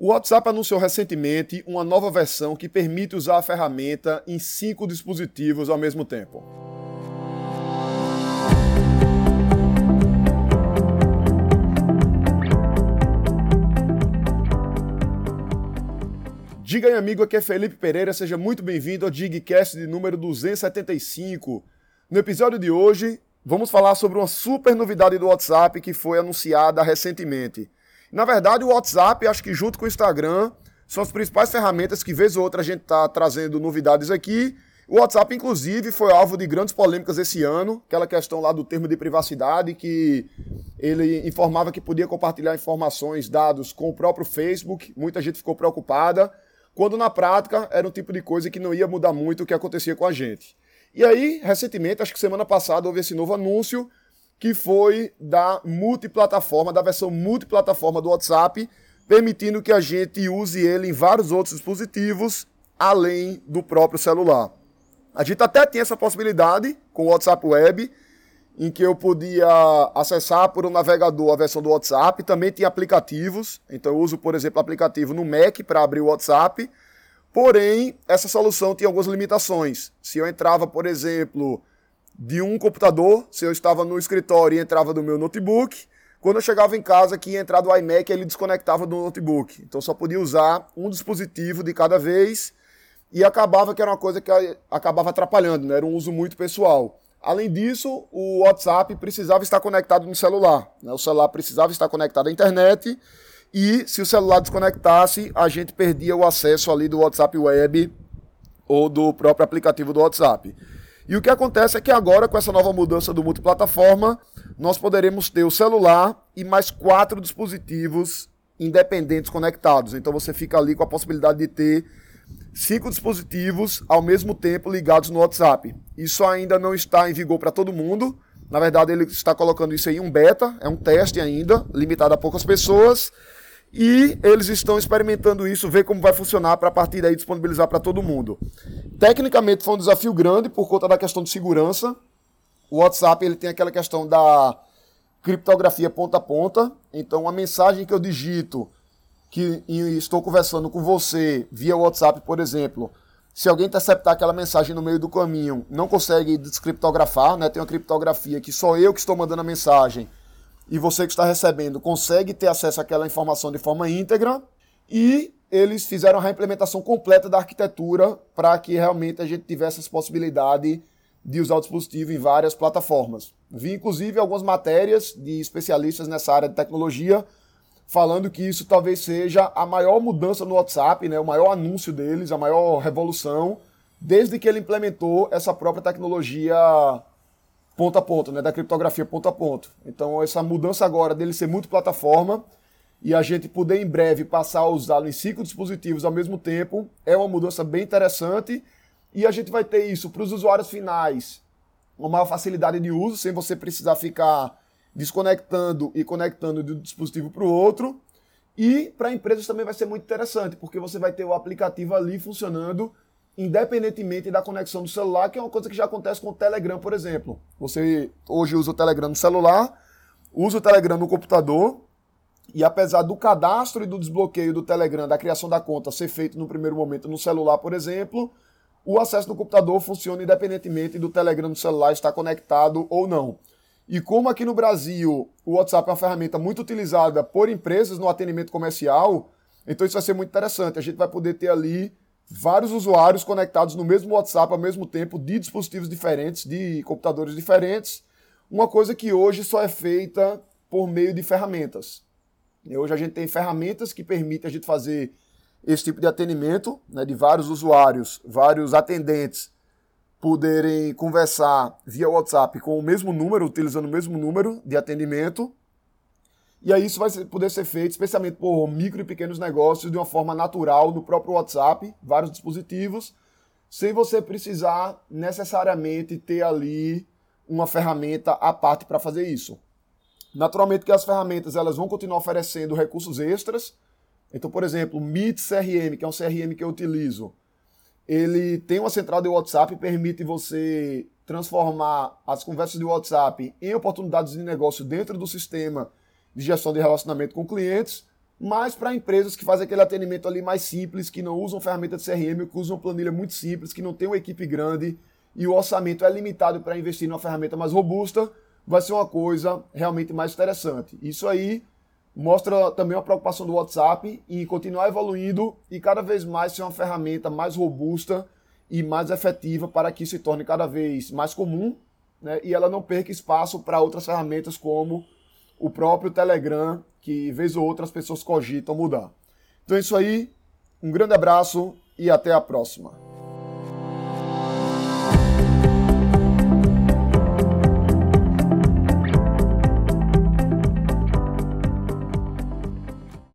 O WhatsApp anunciou recentemente uma nova versão que permite usar a ferramenta em cinco dispositivos ao mesmo tempo. Diga aí, amigo, aqui é Felipe Pereira, seja muito bem-vindo ao Digcast de número 275. No episódio de hoje, vamos falar sobre uma super novidade do WhatsApp que foi anunciada recentemente. Na verdade, o WhatsApp, acho que junto com o Instagram, são as principais ferramentas que, vez ou outra, a gente está trazendo novidades aqui. O WhatsApp, inclusive, foi alvo de grandes polêmicas esse ano, aquela questão lá do termo de privacidade, que ele informava que podia compartilhar informações, dados com o próprio Facebook. Muita gente ficou preocupada, quando na prática era um tipo de coisa que não ia mudar muito o que acontecia com a gente. E aí, recentemente, acho que semana passada, houve esse novo anúncio que foi da multiplataforma, da versão multiplataforma do WhatsApp, permitindo que a gente use ele em vários outros dispositivos, além do próprio celular. A gente até tinha essa possibilidade com o WhatsApp Web, em que eu podia acessar por um navegador a versão do WhatsApp, também tinha aplicativos, então eu uso, por exemplo, aplicativo no Mac para abrir o WhatsApp, porém, essa solução tinha algumas limitações. Se eu entrava, por exemplo, de um computador, se eu estava no escritório e entrava do meu notebook. Quando eu chegava em casa, que ia entrar do iMac, ele desconectava do notebook. Então só podia usar um dispositivo de cada vez e acabava que era uma coisa que acabava atrapalhando, né? era um uso muito pessoal. Além disso, o WhatsApp precisava estar conectado no celular. Né? O celular precisava estar conectado à internet e se o celular desconectasse, a gente perdia o acesso ali do WhatsApp Web ou do próprio aplicativo do WhatsApp. E o que acontece é que agora, com essa nova mudança do multiplataforma, nós poderemos ter o celular e mais quatro dispositivos independentes conectados. Então você fica ali com a possibilidade de ter cinco dispositivos ao mesmo tempo ligados no WhatsApp. Isso ainda não está em vigor para todo mundo. Na verdade, ele está colocando isso aí em um beta, é um teste ainda, limitado a poucas pessoas. E eles estão experimentando isso, ver como vai funcionar para a partir daí disponibilizar para todo mundo. Tecnicamente foi um desafio grande por conta da questão de segurança. O WhatsApp ele tem aquela questão da criptografia ponta a ponta. Então a mensagem que eu digito que estou conversando com você via WhatsApp, por exemplo, se alguém interceptar aquela mensagem no meio do caminho, não consegue descriptografar, né? Tem uma criptografia que só eu que estou mandando a mensagem e você que está recebendo consegue ter acesso àquela informação de forma íntegra e eles fizeram a reimplementação completa da arquitetura para que realmente a gente tivesse essa possibilidade de usar o dispositivo em várias plataformas. Vi inclusive algumas matérias de especialistas nessa área de tecnologia falando que isso talvez seja a maior mudança no WhatsApp, né, o maior anúncio deles, a maior revolução, desde que ele implementou essa própria tecnologia ponto a ponto, né, da criptografia ponto a ponto. Então essa mudança agora dele ser multiplataforma e a gente poder em breve passar a usá-lo em cinco dispositivos ao mesmo tempo é uma mudança bem interessante e a gente vai ter isso para os usuários finais, uma maior facilidade de uso, sem você precisar ficar desconectando e conectando de um dispositivo para o outro. E para empresas também vai ser muito interessante, porque você vai ter o aplicativo ali funcionando independentemente da conexão do celular, que é uma coisa que já acontece com o Telegram, por exemplo. Você hoje usa o Telegram no celular, usa o Telegram no computador, e apesar do cadastro e do desbloqueio do Telegram, da criação da conta ser feito no primeiro momento no celular, por exemplo, o acesso no computador funciona independentemente do Telegram no celular estar conectado ou não. E como aqui no Brasil o WhatsApp é uma ferramenta muito utilizada por empresas no atendimento comercial, então isso vai ser muito interessante. A gente vai poder ter ali vários usuários conectados no mesmo WhatsApp ao mesmo tempo, de dispositivos diferentes, de computadores diferentes. Uma coisa que hoje só é feita por meio de ferramentas. E hoje a gente tem ferramentas que permitem a gente fazer esse tipo de atendimento, né, de vários usuários, vários atendentes poderem conversar via WhatsApp com o mesmo número, utilizando o mesmo número de atendimento, e aí isso vai poder ser feito especialmente por micro e pequenos negócios de uma forma natural no próprio WhatsApp, vários dispositivos, sem você precisar necessariamente ter ali uma ferramenta à parte para fazer isso. Naturalmente que as ferramentas elas vão continuar oferecendo recursos extras. Então, por exemplo, o Meet CRM, que é um CRM que eu utilizo, ele tem uma central de WhatsApp e permite você transformar as conversas de WhatsApp em oportunidades de negócio dentro do sistema de gestão de relacionamento com clientes. mas para empresas que fazem aquele atendimento ali mais simples, que não usam ferramenta de CRM, que usam planilha muito simples, que não tem uma equipe grande e o orçamento é limitado para investir numa ferramenta mais robusta, vai ser uma coisa realmente mais interessante. Isso aí mostra também uma preocupação do WhatsApp em continuar evoluindo e cada vez mais ser uma ferramenta mais robusta e mais efetiva para que se torne cada vez mais comum né, e ela não perca espaço para outras ferramentas como o próprio Telegram, que vez ou outra as pessoas cogitam mudar. Então é isso aí, um grande abraço e até a próxima.